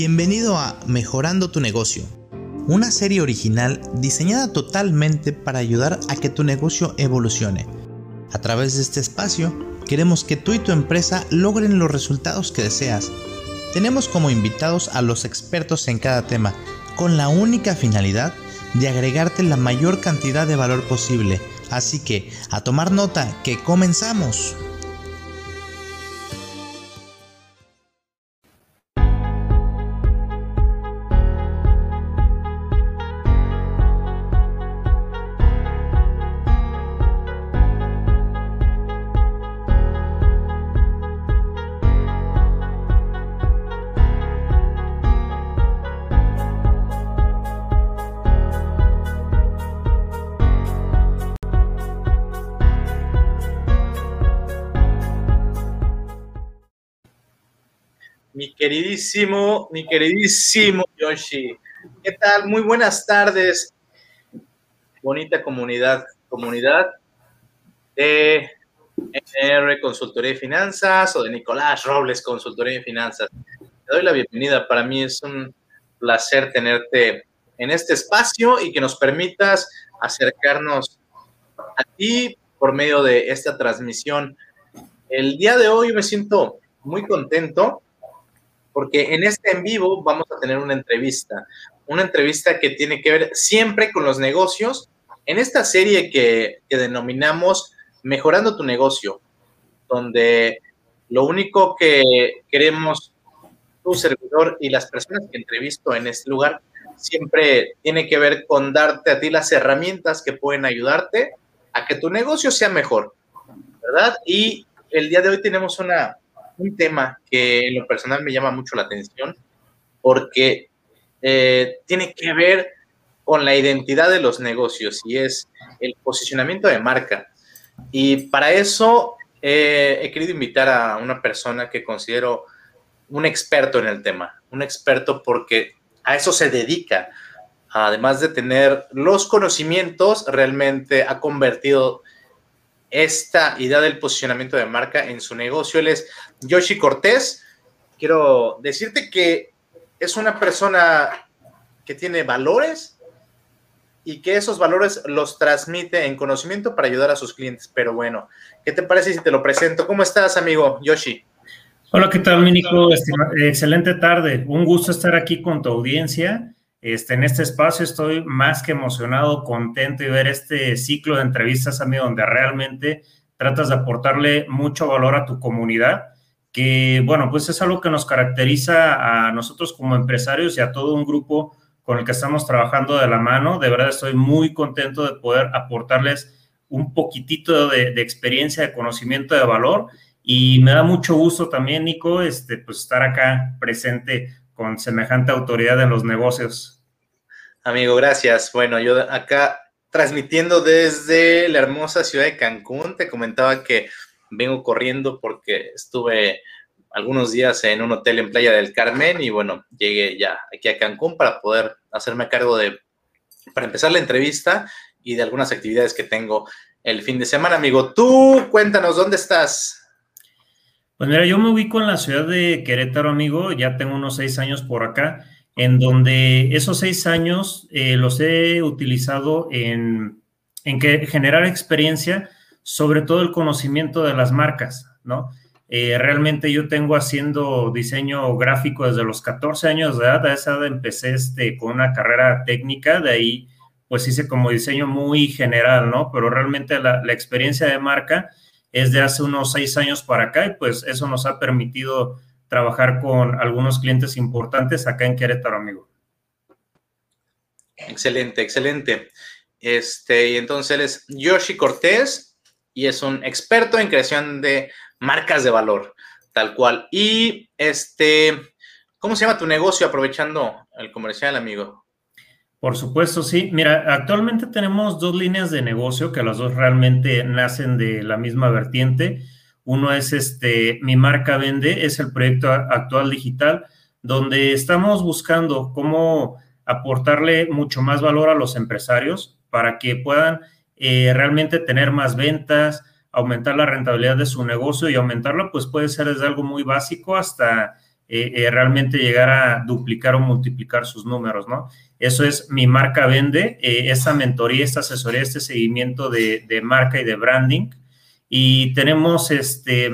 Bienvenido a Mejorando tu negocio, una serie original diseñada totalmente para ayudar a que tu negocio evolucione. A través de este espacio, queremos que tú y tu empresa logren los resultados que deseas. Tenemos como invitados a los expertos en cada tema, con la única finalidad de agregarte la mayor cantidad de valor posible. Así que, a tomar nota, que comenzamos. Queridísimo, mi queridísimo Yoshi. ¿Qué tal? Muy buenas tardes. Bonita comunidad, comunidad de NR Consultoría de Finanzas o de Nicolás Robles Consultoría de Finanzas. Te doy la bienvenida. Para mí es un placer tenerte en este espacio y que nos permitas acercarnos a ti por medio de esta transmisión. El día de hoy me siento muy contento porque en este en vivo vamos a tener una entrevista, una entrevista que tiene que ver siempre con los negocios, en esta serie que, denominamos Mejorando tu negocio, donde lo único que queremos tu servidor y las personas que entrevisto en este lugar siempre tiene que ver con darte a ti las herramientas que pueden ayudarte a que tu negocio sea mejor, ¿verdad? Y el día de hoy tenemos una, un tema que en lo personal me llama mucho la atención porque eh, tiene que ver con la identidad de los negocios y es el posicionamiento de marca. Y para eso eh, he querido invitar a una persona que considero un experto en el tema, un experto porque a eso se dedica. Además de tener los conocimientos, realmente ha convertido esta idea del posicionamiento de marca en su negocio. Él es Yoshi Cortés. Quiero decirte que es una persona que tiene valores y que esos valores los transmite en conocimiento para ayudar a sus clientes. Pero bueno, ¿qué te parece si te lo presento? ¿Cómo estás, amigo Yoshi? Hola, ¿qué tal, Mínico? Excelente tarde. Un gusto estar aquí con tu audiencia. Este, en este espacio estoy más que emocionado, contento y ver este ciclo de entrevistas, amigo, donde realmente tratas de aportarle mucho valor a tu comunidad, que, bueno, pues es algo que nos caracteriza a nosotros como empresarios y a todo un grupo con el que estamos trabajando de la mano. De verdad estoy muy contento de poder aportarles un poquitito de, de experiencia, de conocimiento, de valor. Y me da mucho gusto también, Nico, este, pues estar acá presente con semejante autoridad en los negocios. Amigo, gracias. Bueno, yo acá transmitiendo desde la hermosa ciudad de Cancún, te comentaba que vengo corriendo porque estuve algunos días en un hotel en Playa del Carmen y bueno, llegué ya aquí a Cancún para poder hacerme cargo de, para empezar la entrevista y de algunas actividades que tengo el fin de semana, amigo. Tú cuéntanos, ¿dónde estás? Pues mira, yo me ubico en la ciudad de Querétaro, amigo, ya tengo unos seis años por acá, en donde esos seis años eh, los he utilizado en, en que generar experiencia, sobre todo el conocimiento de las marcas, ¿no? Eh, realmente yo tengo haciendo diseño gráfico desde los 14 años de edad, a esa edad empecé este, con una carrera técnica, de ahí pues hice como diseño muy general, ¿no? Pero realmente la, la experiencia de marca es de hace unos seis años para acá y pues eso nos ha permitido trabajar con algunos clientes importantes acá en Querétaro, amigo. Excelente, excelente. Este, y entonces él es Yoshi Cortés y es un experto en creación de marcas de valor, tal cual. Y este, ¿cómo se llama tu negocio aprovechando el comercial, amigo? Por supuesto, sí. Mira, actualmente tenemos dos líneas de negocio que las dos realmente nacen de la misma vertiente. Uno es este, mi marca vende, es el proyecto actual digital, donde estamos buscando cómo aportarle mucho más valor a los empresarios para que puedan eh, realmente tener más ventas, aumentar la rentabilidad de su negocio y aumentarla, pues puede ser desde algo muy básico hasta eh, eh, realmente llegar a duplicar o multiplicar sus números, ¿no? Eso es mi marca vende, eh, esa mentoría, esta asesoría, este seguimiento de, de, marca y de branding. Y tenemos este,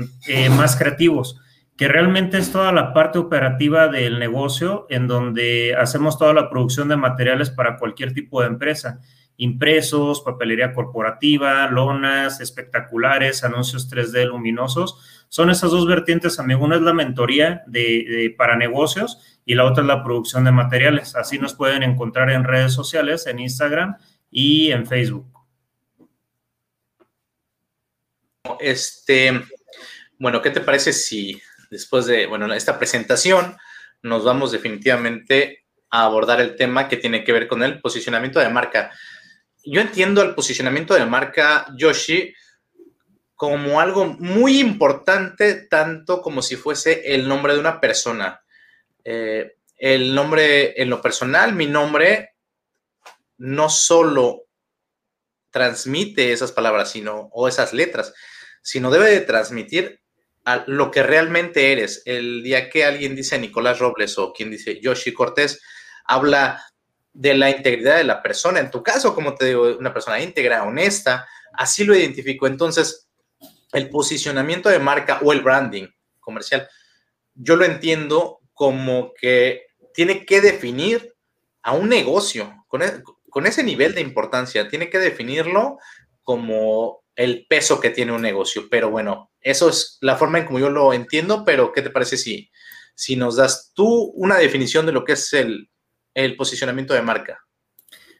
más creativos, que realmente es toda la parte operativa del negocio en donde hacemos toda la producción de materiales para cualquier tipo de empresa impresos, papelería corporativa, lonas espectaculares, anuncios 3D luminosos. Son esas dos vertientes, amigo. Una es la mentoría de, para negocios y la otra es la producción de materiales. Así nos pueden encontrar en redes sociales, en Instagram y en Facebook. Este, bueno, ¿qué te parece si después de, bueno, esta presentación nos vamos definitivamente a abordar el tema que tiene que ver con el posicionamiento de marca? Yo entiendo el posicionamiento de marca Yoshi como algo muy importante, tanto como si fuese el nombre de una persona. Eh, el nombre, en lo personal, mi nombre no solo transmite esas palabras, sino, o esas letras, sino debe de transmitir a lo que realmente eres. El día que alguien dice Nicolás Robles o quien dice Yoshi Cortés, habla de la integridad de la persona. En tu caso, como te digo, una persona íntegra, honesta, así lo identifico. Entonces, el posicionamiento de marca o el branding comercial, yo lo entiendo como que tiene que definir a un negocio con, e, con ese nivel de importancia, tiene que definirlo como el peso que tiene un negocio. Pero bueno, eso es la forma en como yo lo entiendo, pero ¿qué te parece si, si nos das tú una definición de lo que es el, el posicionamiento de marca.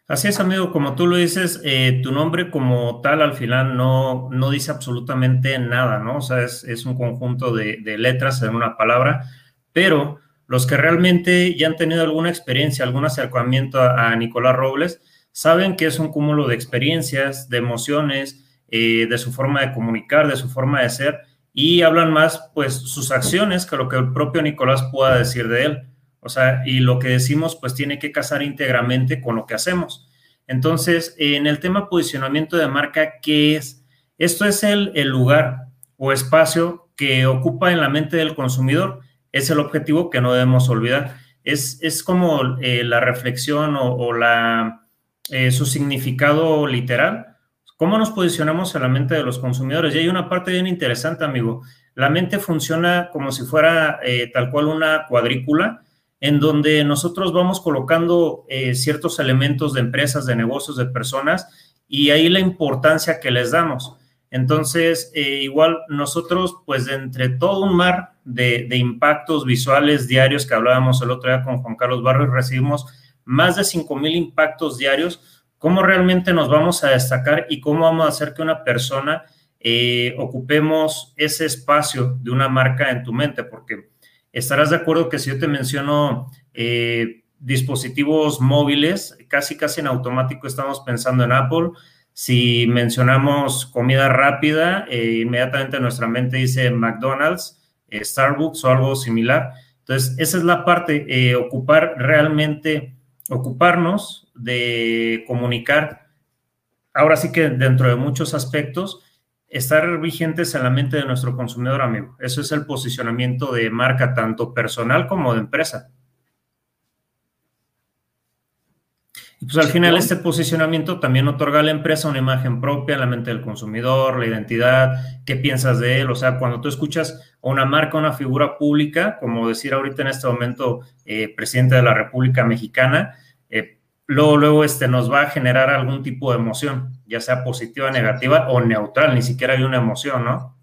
Así es, amigo, como tú lo dices, eh, tu nombre como tal al final no, no dice absolutamente nada, ¿no? O sea, es, un conjunto de, letras en una palabra, pero los que realmente ya han tenido alguna experiencia, algún acercamiento a, Nicolás Robles, saben que es un cúmulo de experiencias, de emociones, eh, de su forma de comunicar, de su forma de ser, y hablan más, pues, sus acciones que lo que el propio Nicolás pueda decir de él. O sea, y lo que decimos pues tiene que casar íntegramente con lo que hacemos. Entonces, en el tema posicionamiento de marca, ¿qué es? Esto es el, lugar o espacio que ocupa en la mente del consumidor. Es el objetivo que no debemos olvidar. Es, es como eh, la reflexión o, la, eh, su significado literal. ¿Cómo nos posicionamos en la mente de los consumidores? Y hay una parte bien interesante, amigo. La mente funciona como si fuera eh, tal cual una cuadrícula en donde nosotros vamos colocando eh, ciertos elementos de empresas, de negocios, de personas, y ahí la importancia que les damos. Entonces, eh, igual nosotros, pues de entre todo un mar de, impactos visuales diarios que hablábamos el otro día con Juan Carlos Barrios, recibimos más de 5 mil impactos diarios. ¿Cómo realmente nos vamos a destacar y cómo vamos a hacer que una persona eh, ocupemos ese espacio de una marca en tu mente? Porque estarás de acuerdo que si yo te menciono eh, dispositivos móviles, casi casi en automático estamos pensando en Apple. Si mencionamos comida rápida, eh, inmediatamente nuestra mente dice McDonald's, eh, Starbucks o algo similar. Entonces, esa es la parte, ocupar realmente, ocuparnos de comunicar, ahora sí que dentro de muchos aspectos, estar vigentes en la mente de nuestro consumidor, amigo. Eso es el posicionamiento de marca, tanto personal como de empresa. Y pues al final este posicionamiento también otorga a la empresa una imagen propia en la mente del consumidor, la identidad, qué piensas de él. O sea, cuando tú escuchas a una marca, una figura pública, como decir ahorita en este momento, eh, presidente de la República Mexicana, eh, luego, luego este, nos va a generar algún tipo de emoción ya sea positiva, negativa o neutral, ni siquiera hay una emoción, ¿no?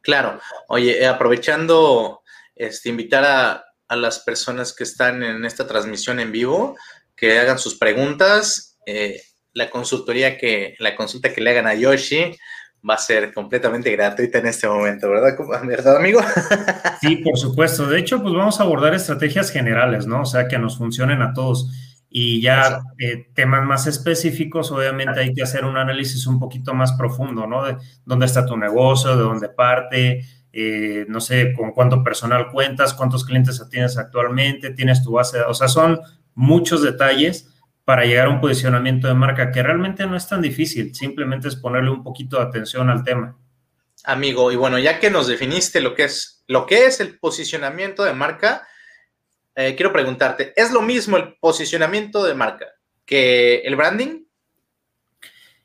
Claro. Oye, eh, aprovechando, este, invitar a, las personas que están en esta transmisión en vivo que hagan sus preguntas. Eh, la consultoría que, la consulta que le hagan a Yoshi va a ser completamente gratuita en este momento, ¿verdad? ¿Verdad, amigo? Sí, por supuesto. De hecho, pues vamos a abordar estrategias generales, ¿no? O sea, que nos funcionen a todos. Y ya eh, temas más específicos, obviamente hay que hacer un análisis un poquito más profundo, ¿no? De dónde está tu negocio, de dónde parte, eh, no sé, con cuánto personal cuentas, cuántos clientes tienes actualmente, tienes tu base, o sea, son muchos detalles para llegar a un posicionamiento de marca que realmente no es tan difícil, simplemente es ponerle un poquito de atención al tema. amigo. Y bueno, ya que nos definiste lo que es, lo que es el posicionamiento de marca, eh, quiero preguntarte, ¿es lo mismo el posicionamiento de marca que el branding?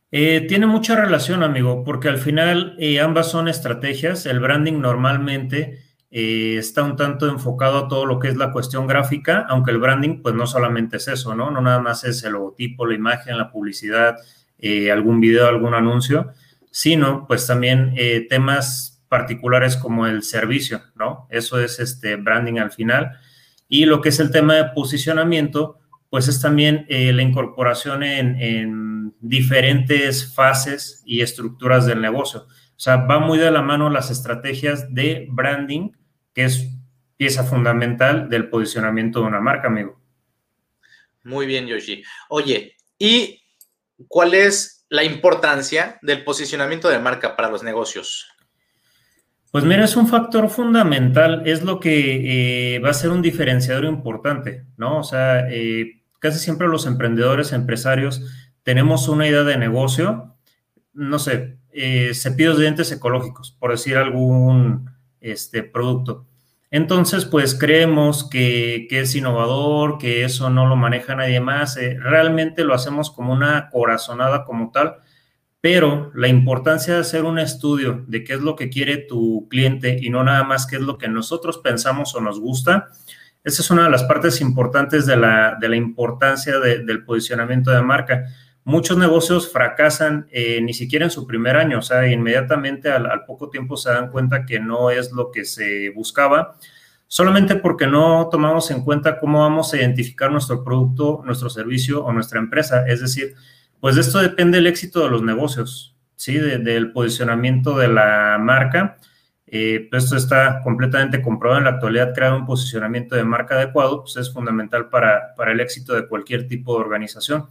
Eh, tiene mucha relación, amigo, porque al final eh, ambas son estrategias. El branding normalmente está un tanto enfocado a todo lo que es la cuestión gráfica, aunque el branding, pues no solamente es eso, ¿no? No nada más es el logotipo, la imagen, la publicidad, algún video, algún anuncio, sino pues también temas particulares como el servicio, ¿no? Eso es este branding al final. Y lo que es el tema de posicionamiento, pues es también eh, la incorporación en, diferentes fases y estructuras del negocio. O sea, va muy de la mano las estrategias de branding, que es pieza fundamental del posicionamiento de una marca, amigo. Muy bien, Yoshi. Oye, ¿y cuál es la importancia del posicionamiento de marca para los negocios? Pues mira, es un factor fundamental, es lo que eh, va a ser un diferenciador importante, ¿no? O sea, eh, casi siempre los emprendedores, empresarios, tenemos una idea de negocio, no sé, eh, cepillos de dientes ecológicos, por decir algún este, producto. Entonces, pues creemos que, que, es innovador, que eso no lo maneja nadie más, realmente lo hacemos como una corazonada como tal, pero la importancia de hacer un estudio de qué es lo que quiere tu cliente y no nada más qué es lo que nosotros pensamos o nos gusta, esa es una de las partes importantes de la, importancia del posicionamiento de marca. Muchos negocios fracasan eh, ni siquiera en su primer año, o sea, inmediatamente al, al poco tiempo se dan cuenta que no es lo que se buscaba, solamente porque no tomamos en cuenta cómo vamos a identificar nuestro producto, nuestro servicio o nuestra empresa. Es decir, pues de esto depende el éxito de los negocios, ¿sí? del posicionamiento de la marca. Eh, pues esto está completamente comprobado en la actualidad. Crear un posicionamiento de marca adecuado pues es fundamental para, para el éxito de cualquier tipo de organización.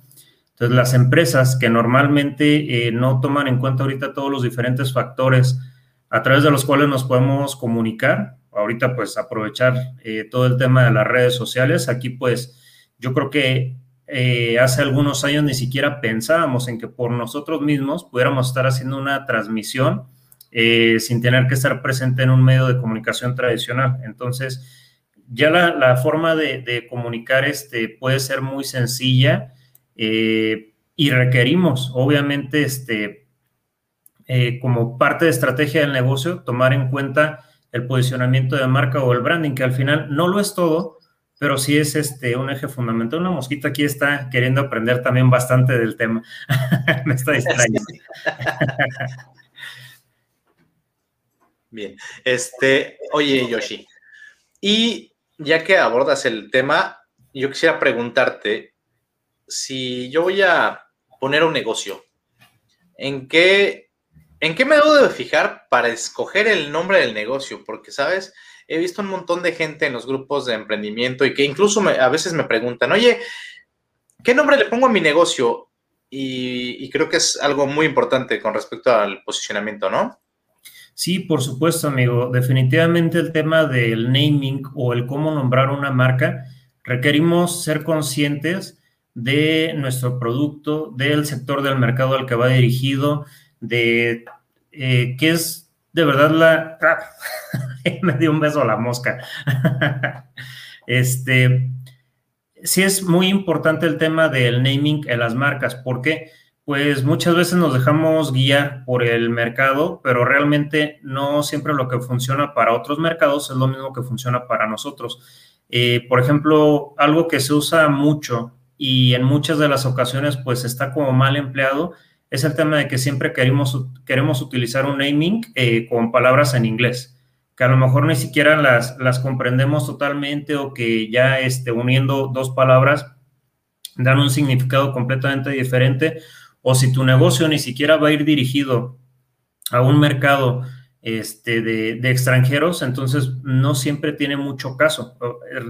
Entonces, las empresas que normalmente eh, no toman en cuenta ahorita todos los diferentes factores a través de los cuales nos podemos comunicar, ahorita pues aprovechar eh, todo el tema de las redes sociales, aquí pues yo creo que eh, hace algunos años ni siquiera pensábamos en que por nosotros mismos pudiéramos estar haciendo una transmisión eh, sin tener que estar presente en un medio de comunicación tradicional. Entonces, ya la, forma de, comunicar este puede ser muy sencilla eh, y requerimos, obviamente, este, como parte de estrategia del negocio, tomar en cuenta el posicionamiento de marca o el branding, que al final no lo es todo, pero sí es este, un eje fundamental. Una mosquita aquí está queriendo aprender también bastante del tema. Me está distrayendo. Bien, este, oye Yoshi, y ya que abordas el tema, yo quisiera preguntarte si yo voy a poner un negocio, ¿en qué, en qué me debo de fijar para escoger el nombre del negocio? Porque, ¿sabes? He visto un montón de gente en los grupos de emprendimiento y que incluso a veces me preguntan, oye, ¿qué nombre le pongo a mi negocio? Y, creo que es algo muy importante con respecto al posicionamiento, ¿no? Sí, por supuesto, amigo. Definitivamente el tema del naming o el cómo nombrar una marca, requerimos ser conscientes de nuestro producto, del sector del mercado al que va dirigido, de eh, qué es de verdad la... me dio un beso a la mosca. este, sí es muy importante el tema del naming en las marcas, porque pues muchas veces nos dejamos guiar por el mercado, pero realmente no siempre lo que funciona para otros mercados es lo mismo que funciona para nosotros. Eh, por ejemplo, algo que se usa mucho y en muchas de las ocasiones pues está como mal empleado es el tema de que siempre queremos, queremos utilizar un naming eh, con palabras en inglés, que a lo mejor ni siquiera las, las comprendemos totalmente o que ya este, uniendo dos palabras dan un significado completamente diferente, o si tu negocio ni siquiera va a ir dirigido a un mercado este, de, de, extranjeros, entonces no siempre tiene mucho caso.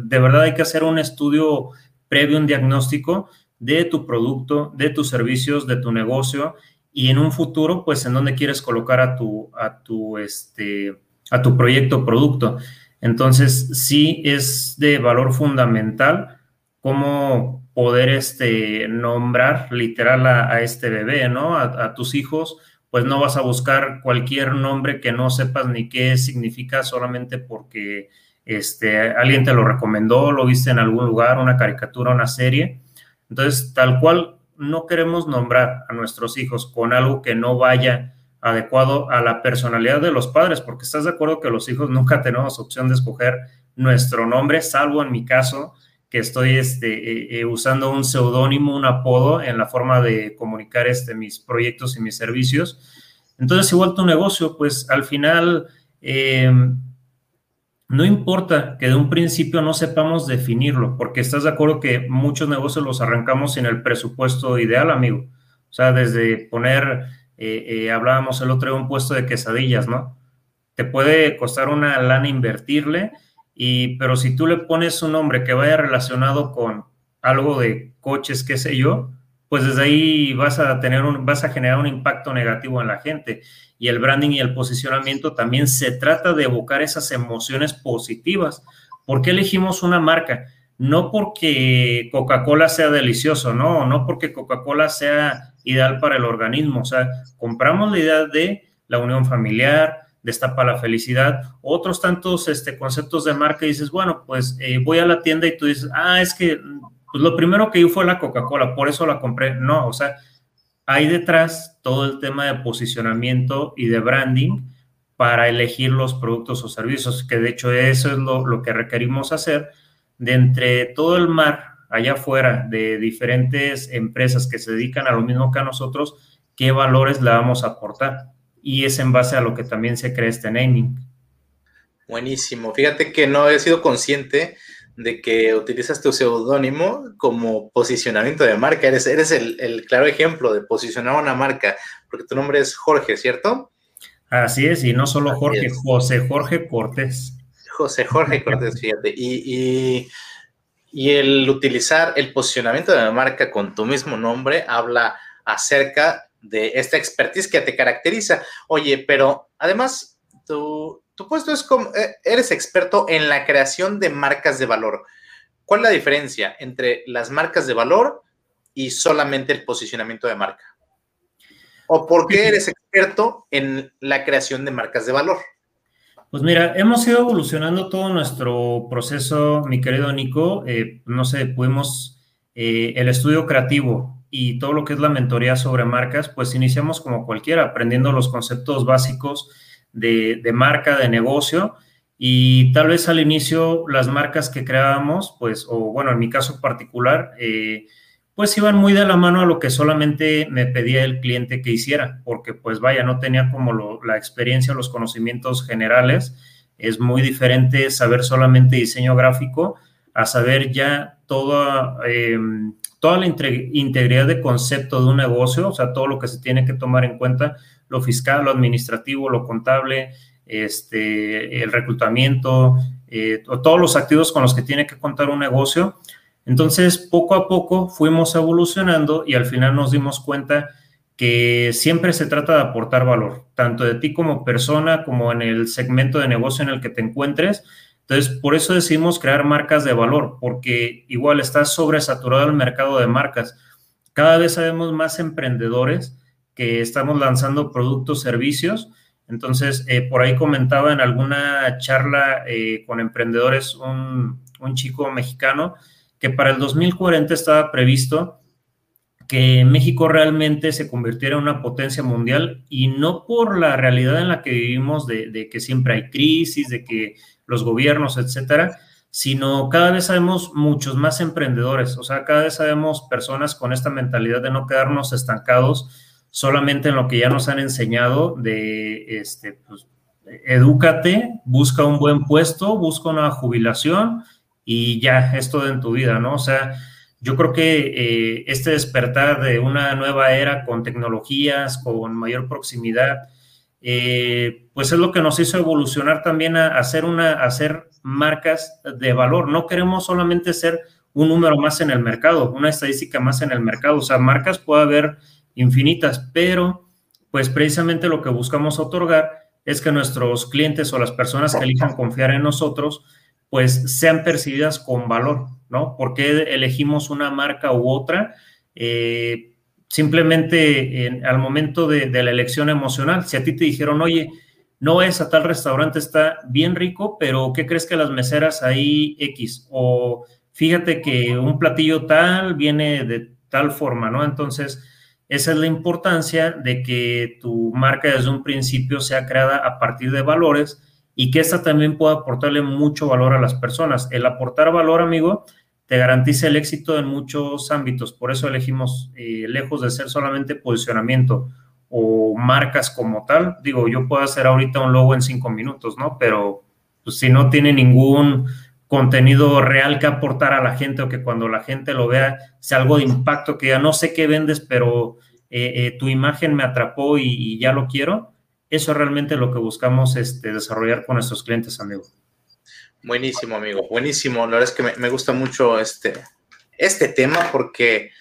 De verdad hay que hacer un estudio previo, un diagnóstico de tu producto, de tus servicios, de tu negocio y en un futuro, pues, en dónde quieres colocar a tu, a tu, este, a tu proyecto producto. Entonces, sí es de valor fundamental cómo poder este, nombrar literal a, este bebé, ¿no? A, tus hijos pues no vas a buscar cualquier nombre que no sepas ni qué significa solamente porque este, alguien te lo recomendó, lo viste en algún lugar, una caricatura, una serie. Entonces, tal cual, no queremos nombrar a nuestros hijos con algo que no vaya adecuado a la personalidad de los padres, porque estás de acuerdo que los hijos nunca tenemos opción de escoger nuestro nombre, salvo en mi caso, que estoy este, eh, eh, usando un seudónimo, un apodo en la forma de comunicar este, mis proyectos y mis servicios. Entonces, igual tu negocio, pues al final, em, no importa que de un principio no sepamos definirlo, porque estás de acuerdo que muchos negocios los arrancamos sin el presupuesto ideal, amigo. O sea, desde poner, eh, hablábamos el otro día, un puesto de quesadillas, ¿no? Te puede costar una lana invertirle y, pero si tú le pones un nombre que vaya relacionado con algo de coches, qué sé yo, pues desde ahí vas a tener vas a generar un impacto negativo en la gente. Y el branding y el posicionamiento también se trata de evocar esas emociones positivas. ¿Por qué elegimos una marca? No porque Coca-Cola sea delicioso, no, no porque Coca-Cola sea ideal para el organismo. O sea, compramos la idea de la unión familiar, destapa la felicidad, otros tantos este, conceptos de marca y dices, bueno, pues eh, voy a la tienda y tú dices, ah, es que pues, lo primero que yo fue la Coca-Cola, por eso la compré. No, o sea, hay detrás todo el tema de posicionamiento y de branding para elegir los productos o servicios, que de hecho eso es lo, lo que requerimos hacer de entre todo el mar allá afuera de diferentes empresas que se dedican a lo mismo que a nosotros, qué valores le vamos a aportar y es en base a lo que también se cree este naming. Buenísimo. Fíjate que no he sido consciente de que utilizas tu seudónimo como posicionamiento de marca. Eres, eres el, claro ejemplo de posicionar una marca, porque tu nombre es Jorge, ¿cierto? Así es, y no solo Jorge, José Jorge Cortés. José Jorge Cortés, fíjate. Y, y el utilizar el posicionamiento de la marca con tu mismo nombre habla acerca de esta expertise que te caracteriza. Oye, pero además, tu, puesto es como, eh, eres experto en la creación de marcas de valor. ¿Cuál es la diferencia entre las marcas de valor y solamente el posicionamiento de marca? ¿O por qué eres experto en la creación de marcas de valor? Pues mira, hemos ido evolucionando todo nuestro proceso, mi querido Nico. Eh, no sé, pudimos, eh, el estudio creativo y todo lo que es la mentoría sobre marcas, pues iniciamos como cualquiera, aprendiendo los conceptos básicos de, marca, de negocio. Y tal vez al inicio las marcas que creábamos, pues, o bueno, en mi caso particular, eh, pues iban muy de la mano a lo que solamente me pedía el cliente que hiciera, porque pues vaya, no tenía como la experiencia, los conocimientos generales. Es muy diferente saber solamente diseño gráfico a saber ya toda... Eh, toda la integridad de concepto de un negocio, o sea, todo lo que se tiene que tomar en cuenta, lo fiscal, lo administrativo, lo contable, este, el reclutamiento, eh, todos los activos con los que tiene que contar un negocio. Entonces, poco a poco fuimos evolucionando y al final nos dimos cuenta que siempre se trata de aportar valor, tanto de ti como persona, como en el segmento de negocio en el que te encuentres, entonces, por eso decidimos crear marcas de valor, porque igual está sobresaturado el mercado de marcas. Cada vez sabemos más emprendedores que estamos lanzando productos, servicios. Entonces, eh, por ahí comentaba en alguna charla eh, con emprendedores un, un chico mexicano que para el 2040 estaba previsto que México realmente se convirtiera en una potencia mundial y no por la realidad en la que vivimos de, que siempre hay crisis, de que los gobiernos, etcétera, sino cada vez sabemos muchos más emprendedores, o sea, cada vez sabemos personas con esta mentalidad de no quedarnos estancados solamente en lo que ya nos han enseñado de, este, pues, edúcate, busca un buen puesto, busca una jubilación y ya, es todo en tu vida, ¿no? O sea, yo creo que eh, este despertar de una nueva era con tecnologías, con mayor proximidad, eh, pues es lo que nos hizo evolucionar también a, hacer, una, hacer marcas de valor. No queremos solamente ser un número más en el mercado, una estadística más en el mercado. O sea, marcas puede haber infinitas, pero pues precisamente lo que buscamos otorgar es que nuestros clientes o las personas que elijan confiar en nosotros, pues sean percibidas con valor, ¿no? ¿Por qué elegimos una marca u otra? Eh, simplemente al momento de, la elección emocional, si a ti te dijeron, oye, no es a tal restaurante, está bien rico, pero ¿qué crees que las meseras ahí X? O fíjate que un platillo tal viene de tal forma, ¿no? Entonces, esa es la importancia de que tu marca desde un principio sea creada a partir de valores y que esta también pueda aportarle mucho valor a las personas. El aportar valor, amigo, te garantiza el éxito en muchos ámbitos. Por eso elegimos, eh, lejos de ser solamente posicionamiento o marcas como tal, digo, yo puedo hacer ahorita un logo en cinco minutos, ¿no? Pero pues, si no tiene ningún contenido real que aportar a la gente o que cuando la gente lo vea sea algo de impacto, que ya no sé qué vendes, pero eh, eh, tu imagen me atrapó y, ya lo quiero, eso es realmente lo que buscamos este, desarrollar con nuestros clientes, amigos. Buenísimo, amigo, buenísimo. La verdad es que me, gusta mucho este, este tema porque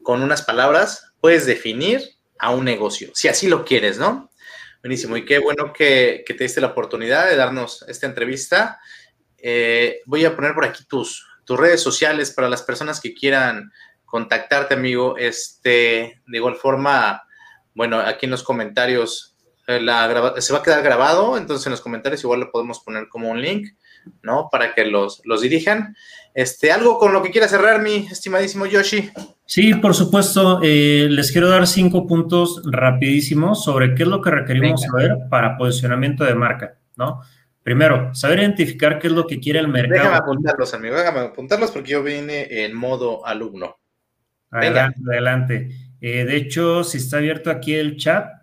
con unas palabras puedes definir a un negocio, si así lo quieres, ¿no? Buenísimo, y qué bueno que, te diste la oportunidad de darnos esta entrevista. Eh, voy a poner por aquí tus, tus redes sociales para las personas que quieran contactarte, amigo. Este, de igual forma, bueno, aquí en los comentarios eh, se va a quedar grabado, entonces en los comentarios igual lo podemos poner como un link, ¿no? Para que los, los dirijan. Este, algo con lo que quiera cerrar, mi estimadísimo Yoshi. Sí, por supuesto. Eh, les quiero dar cinco puntos rapidísimos sobre qué es lo que requerimos saber para posicionamiento de marca, ¿no? Primero, saber identificar qué es lo que quiere el mercado. Déjame apuntarlos, amigo, déjame apuntarlos porque yo vine en modo alumno. Adelante, adelante. Eh, de hecho, si está abierto aquí el chat,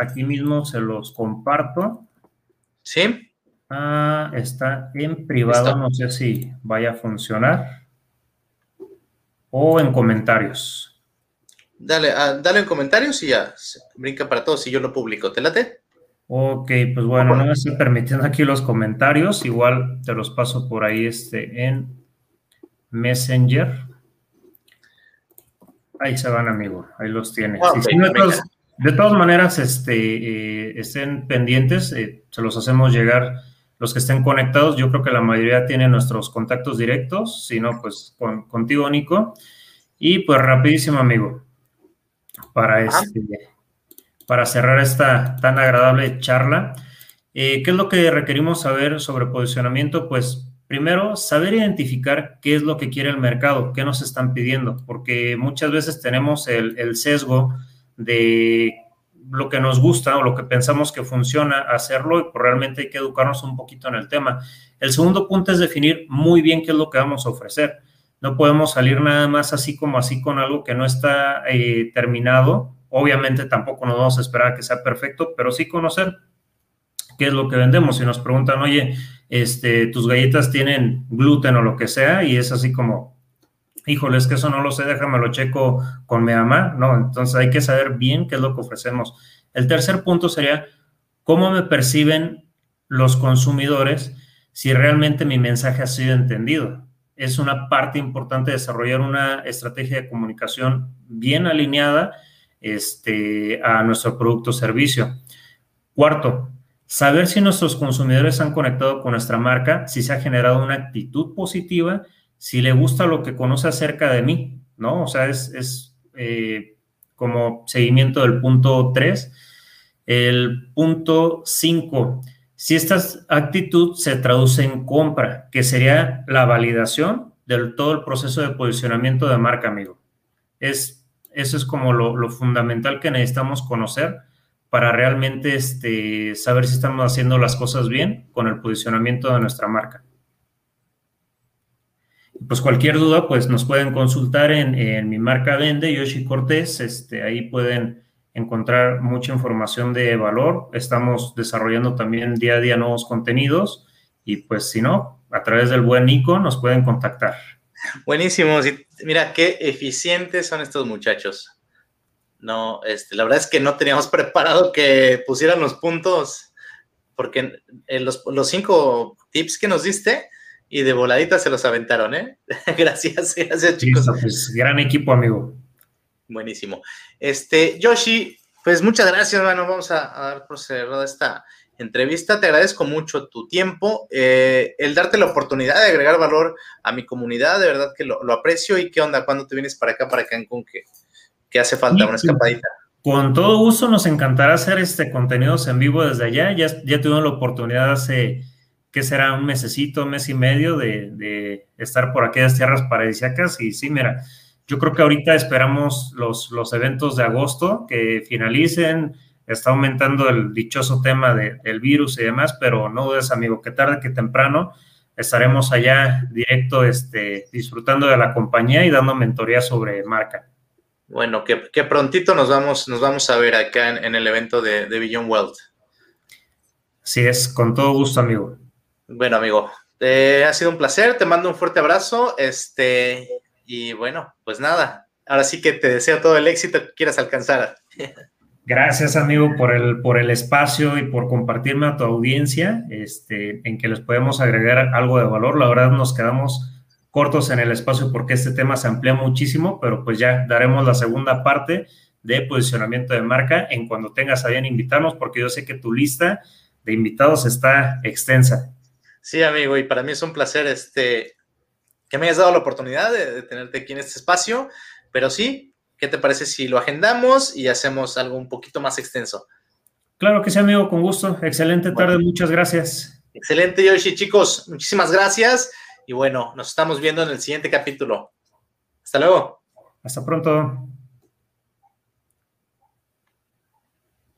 Aquí mismo se los comparto. Sí. Ah, está en privado, no sé si vaya a funcionar. O en comentarios. Dale, ah, dale en comentarios y ya brinca para todos y yo lo publico. ¿Te late? Ok, pues bueno, no me estoy permitiendo aquí los comentarios. Igual te los paso por ahí este, en Messenger. Ahí se van, amigo. Ahí los tienes. Ah, de todas maneras, este, eh, estén pendientes, eh, se los hacemos llegar los que estén conectados. Yo creo que la mayoría tiene nuestros contactos directos, si no, pues con, contigo, Nico. Y pues rapidísimo, amigo, para, este, para cerrar esta tan agradable charla. Eh, ¿Qué es lo que requerimos saber sobre posicionamiento? Pues primero, saber identificar qué es lo que quiere el mercado, qué nos están pidiendo, porque muchas veces tenemos el, sesgo de lo que nos gusta o lo que pensamos que funciona, hacerlo y pues realmente hay que educarnos un poquito en el tema. El segundo punto es definir muy bien qué es lo que vamos a ofrecer. No podemos salir nada más así como así con algo que no está eh, terminado. Obviamente tampoco nos vamos a esperar a que sea perfecto, pero sí conocer qué es lo que vendemos. Si nos preguntan, oye, este, tus galletas tienen gluten o lo que sea, y es así como, híjole, es que eso no lo sé, déjame lo checo con mi mamá, ¿no? Entonces hay que saber bien qué es lo que ofrecemos. El tercer punto sería, ¿cómo me perciben los consumidores si realmente mi mensaje ha sido entendido? Es una parte importante desarrollar una estrategia de comunicación bien alineada este, a nuestro producto o servicio. Cuarto, saber si nuestros consumidores han conectado con nuestra marca, si se ha generado una actitud positiva si le gusta lo que conoce acerca de mí, ¿no? O sea, es, eh, como seguimiento del punto 3. El punto 5, si esta actitud se traduce en compra, que sería la validación del todo el proceso de posicionamiento de marca, amigo. Es, eso es como lo, fundamental que necesitamos conocer para realmente este, saber si estamos haciendo las cosas bien con el posicionamiento de nuestra marca pues cualquier duda, pues nos pueden consultar en, mi marca Vende, Yoshi Cortés, este, ahí pueden encontrar mucha información de valor. Estamos desarrollando también día a día nuevos contenidos y pues si no, a través del buen Nico nos pueden contactar. Buenísimo. Mira qué eficientes son estos muchachos. No, este, la verdad es que no teníamos preparado que pusieran los puntos, porque los, los cinco tips que nos diste, y de voladita se los aventaron, ¿eh? gracias, gracias chicos. pues gran equipo, amigo. Buenísimo. Este, Yoshi, pues muchas gracias, hermano. Vamos a, dar por cerrada esta entrevista. Te agradezco mucho tu tiempo, eh, el darte la oportunidad de agregar valor a mi comunidad. De verdad que lo, aprecio. ¿Y qué onda? ¿Cuándo te vienes para acá, para Cancún? Que, que hace falta una escapadita. Con todo gusto, nos encantará hacer este contenidos en vivo desde allá. Ya, ya tuvimos la oportunidad hace, ¿qué será? Un mesecito, mes y medio de, de estar por aquellas tierras paradisíacas. Y sí, mira, yo creo que ahorita esperamos los, los eventos de agosto que finalicen. Está aumentando el dichoso tema del virus y demás, pero no dudes, amigo, que tarde que temprano estaremos allá directo este, disfrutando de la compañía y dando mentoría sobre marca. Bueno, que, prontito nos vamos, nos vamos a ver acá en, el evento de, de Beyond Wealth. Sí, es con todo gusto, amigo. Bueno, amigo, eh, ha sido un placer, te mando un fuerte abrazo. Este, y bueno, pues nada, ahora sí que te deseo todo el éxito que quieras alcanzar. Gracias, amigo, por el, por el espacio y por compartirme a tu audiencia, este, en que les podemos agregar algo de valor. La verdad, nos quedamos cortos en el espacio porque este tema se amplía muchísimo, pero pues ya daremos la segunda parte de posicionamiento de marca en cuando tengas a bien invitarnos, porque yo sé que tu lista de invitados está extensa. Sí, amigo, y para mí es un placer este, que me hayas dado la oportunidad de, tenerte aquí en este espacio, pero sí, ¿qué te parece si lo agendamos y hacemos algo un poquito más extenso? Claro que sí, amigo, con gusto. Excelente tarde, muchas gracias. Excelente, Yoshi, chicos, muchísimas gracias. Y bueno, nos estamos viendo en el siguiente capítulo. Hasta luego. Hasta pronto.